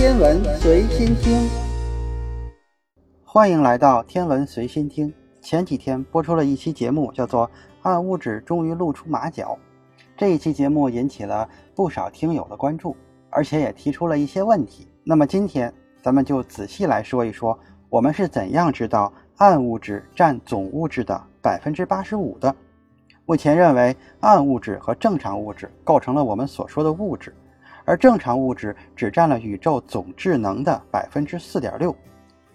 天文随心听，欢迎来到天文随心听。前几天播出了一期节目，叫做《暗物质终于露出马脚》。这一期节目引起了不少听友的关注，而且也提出了一些问题。那么今天咱们就仔细来说一说，我们是怎样知道暗物质占总物质的百分之八十五的。目前认为，暗物质和正常物质构成了我们所说的物质。而正常物质只占了宇宙总质能的百分之四点六，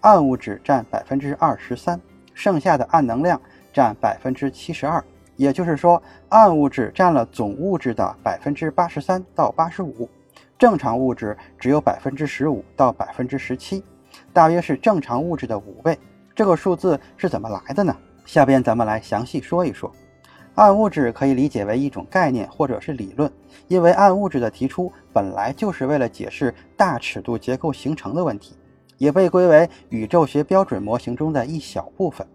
暗物质占百分之二十三，剩下的暗能量占百分之七十二。也就是说，暗物质占了总物质的百分之八十三到八十五，正常物质只有百分之十五到百分之十七，大约是正常物质的五倍。这个数字是怎么来的呢？下边咱们来详细说一说。暗物质可以理解为一种概念或者是理论，因为暗物质的提出本来就是为了解释大尺度结构形成的问题，也被归为宇宙学标准模型中的一小部分。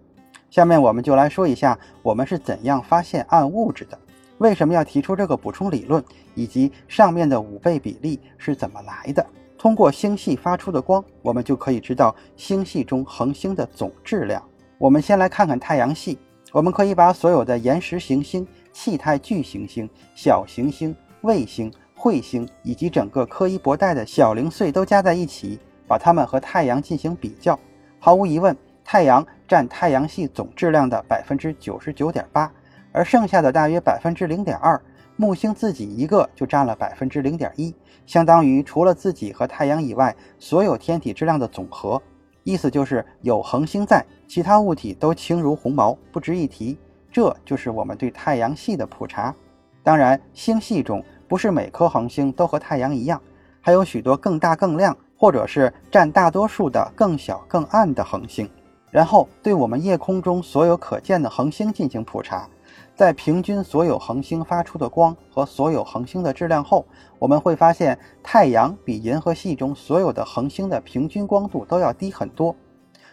下面我们就来说一下我们是怎样发现暗物质的，为什么要提出这个补充理论，以及上面的五倍比例是怎么来的。通过星系发出的光，我们就可以知道星系中恒星的总质量。我们先来看看太阳系。我们可以把所有的岩石行星、气态巨行星、小行星、卫星、彗星以及整个柯伊伯带的小零碎都加在一起，把它们和太阳进行比较。毫无疑问，太阳占太阳系总质量的百分之九十九点八，而剩下的大约百分之零点二，木星自己一个就占了百分之零点一，相当于除了自己和太阳以外所有天体质量的总和。意思就是有恒星在，其他物体都轻如鸿毛，不值一提。这就是我们对太阳系的普查。当然，星系中不是每颗恒星都和太阳一样，还有许多更大、更亮，或者是占大多数的更小、更暗的恒星。然后，对我们夜空中所有可见的恒星进行普查。在平均所有恒星发出的光和所有恒星的质量后，我们会发现太阳比银河系中所有的恒星的平均光度都要低很多。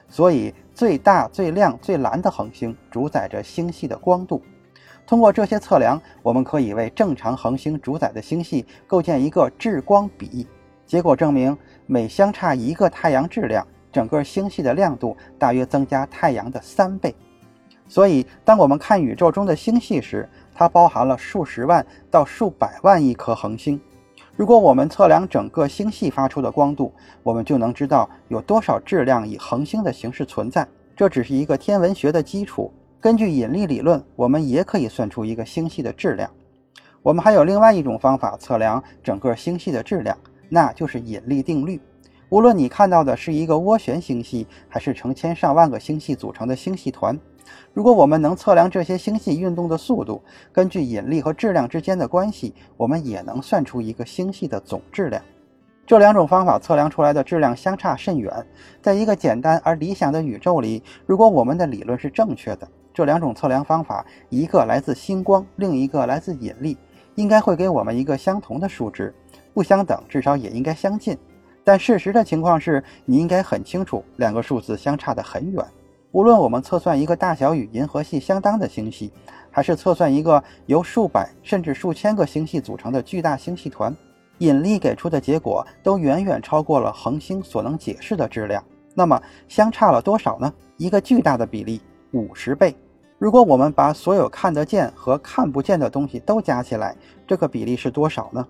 所以，最大、最亮、最蓝的恒星主宰着星系的光度。通过这些测量，我们可以为正常恒星主宰的星系构建一个质光比。结果证明，每相差一个太阳质量，整个星系的亮度大约增加太阳的三倍。所以，当我们看宇宙中的星系时，它包含了数十万到数百万亿颗恒星。如果我们测量整个星系发出的光度，我们就能知道有多少质量以恒星的形式存在。这只是一个天文学的基础。根据引力理论，我们也可以算出一个星系的质量。我们还有另外一种方法测量整个星系的质量，那就是引力定律。无论你看到的是一个涡旋星系，还是成千上万个星系组成的星系团。如果我们能测量这些星系运动的速度，根据引力和质量之间的关系，我们也能算出一个星系的总质量。这两种方法测量出来的质量相差甚远。在一个简单而理想的宇宙里，如果我们的理论是正确的，这两种测量方法，一个来自星光，另一个来自引力，应该会给我们一个相同的数值，不相等，至少也应该相近。但事实的情况是，你应该很清楚，两个数字相差得很远。无论我们测算一个大小与银河系相当的星系，还是测算一个由数百甚至数千个星系组成的巨大星系团，引力给出的结果都远远超过了恒星所能解释的质量。那么相差了多少呢？一个巨大的比例，五十倍。如果我们把所有看得见和看不见的东西都加起来，这个比例是多少呢？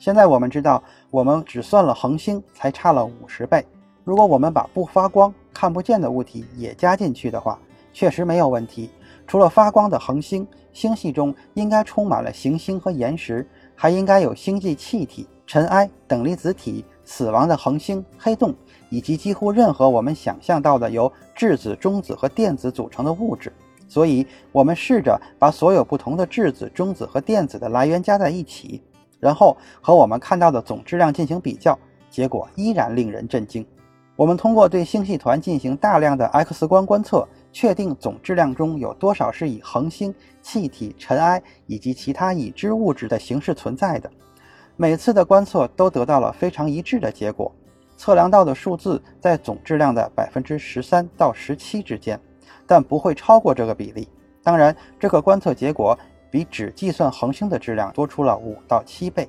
现在我们知道，我们只算了恒星，才差了五十倍。如果我们把不发光、看不见的物体也加进去的话，确实没有问题。除了发光的恒星，星系中应该充满了行星和岩石，还应该有星际气体、尘埃、等离子体、死亡的恒星、黑洞，以及几乎任何我们想象到的由质子、中子和电子组成的物质。所以，我们试着把所有不同的质子、中子和电子的来源加在一起，然后和我们看到的总质量进行比较，结果依然令人震惊。我们通过对星系团进行大量的 X 光观测，确定总质量中有多少是以恒星、气体、尘埃以及其他已知物质的形式存在的。每次的观测都得到了非常一致的结果，测量到的数字在总质量的百分之十三到十七之间，但不会超过这个比例。当然，这个观测结果比只计算恒星的质量多出了五到七倍，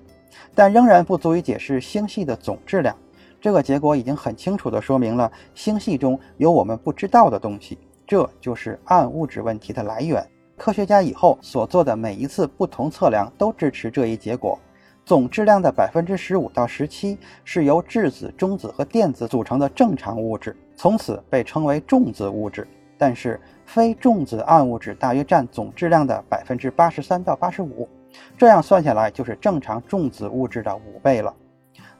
但仍然不足以解释星系的总质量。这个结果已经很清楚地说明了星系中有我们不知道的东西，这就是暗物质问题的来源。科学家以后所做的每一次不同测量都支持这一结果。总质量的百分之十五到十七是由质子、中子和电子组成的正常物质，从此被称为重子物质。但是非重子暗物质大约占总质量的百分之八十三到八十五，这样算下来就是正常重子物质的五倍了。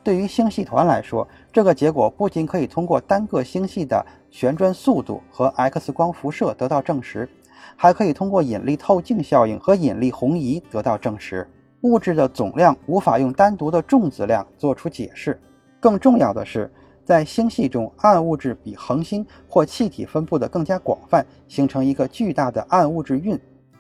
对于星系团来说，这个结果不仅可以通过单个星系的旋转速度和 X 光辐射得到证实，还可以通过引力透镜效应和引力红移得到证实。物质的总量无法用单独的重子量做出解释。更重要的是，在星系中，暗物质比恒星或气体分布的更加广泛，形成一个巨大的暗物质晕。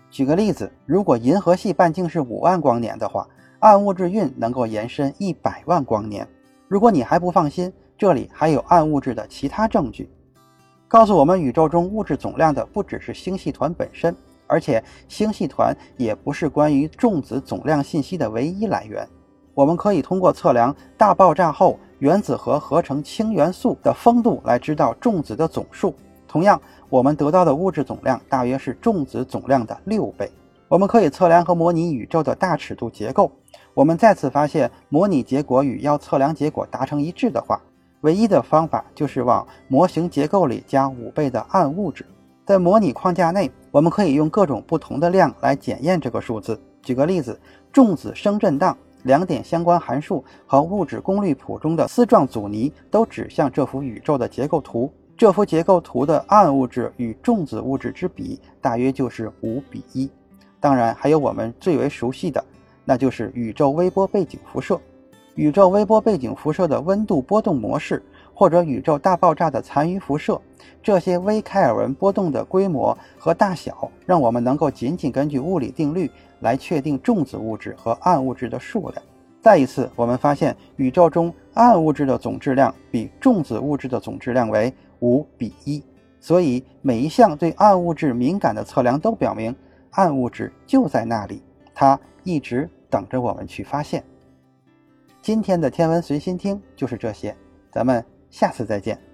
举个例子，如果银河系半径是五万光年的话，暗物质晕能够延伸一百万光年。如果你还不放心，这里还有暗物质的其他证据，告诉我们宇宙中物质总量的不只是星系团本身，而且星系团也不是关于重子总量信息的唯一来源。我们可以通过测量大爆炸后原子核合成氢元素的丰度来知道重子的总数。同样，我们得到的物质总量大约是重子总量的六倍。我们可以测量和模拟宇宙的大尺度结构。我们再次发现，模拟结果与要测量结果达成一致的话，唯一的方法就是往模型结构里加五倍的暗物质。在模拟框架内，我们可以用各种不同的量来检验这个数字。举个例子，重子声振荡、两点相关函数和物质功率谱中的丝状阻尼都指向这幅宇宙的结构图。这幅结构图的暗物质与重子物质之比大约就是五比一。当然，还有我们最为熟悉的。那就是宇宙微波背景辐射，宇宙微波背景辐射的温度波动模式，或者宇宙大爆炸的残余辐射，这些微开尔文波动的规模和大小，让我们能够仅仅根据物理定律来确定重子物质和暗物质的数量。再一次，我们发现宇宙中暗物质的总质量比重子物质的总质量为五比一，所以每一项对暗物质敏感的测量都表明，暗物质就在那里，它。一直等着我们去发现。今天的天文随心听就是这些，咱们下次再见。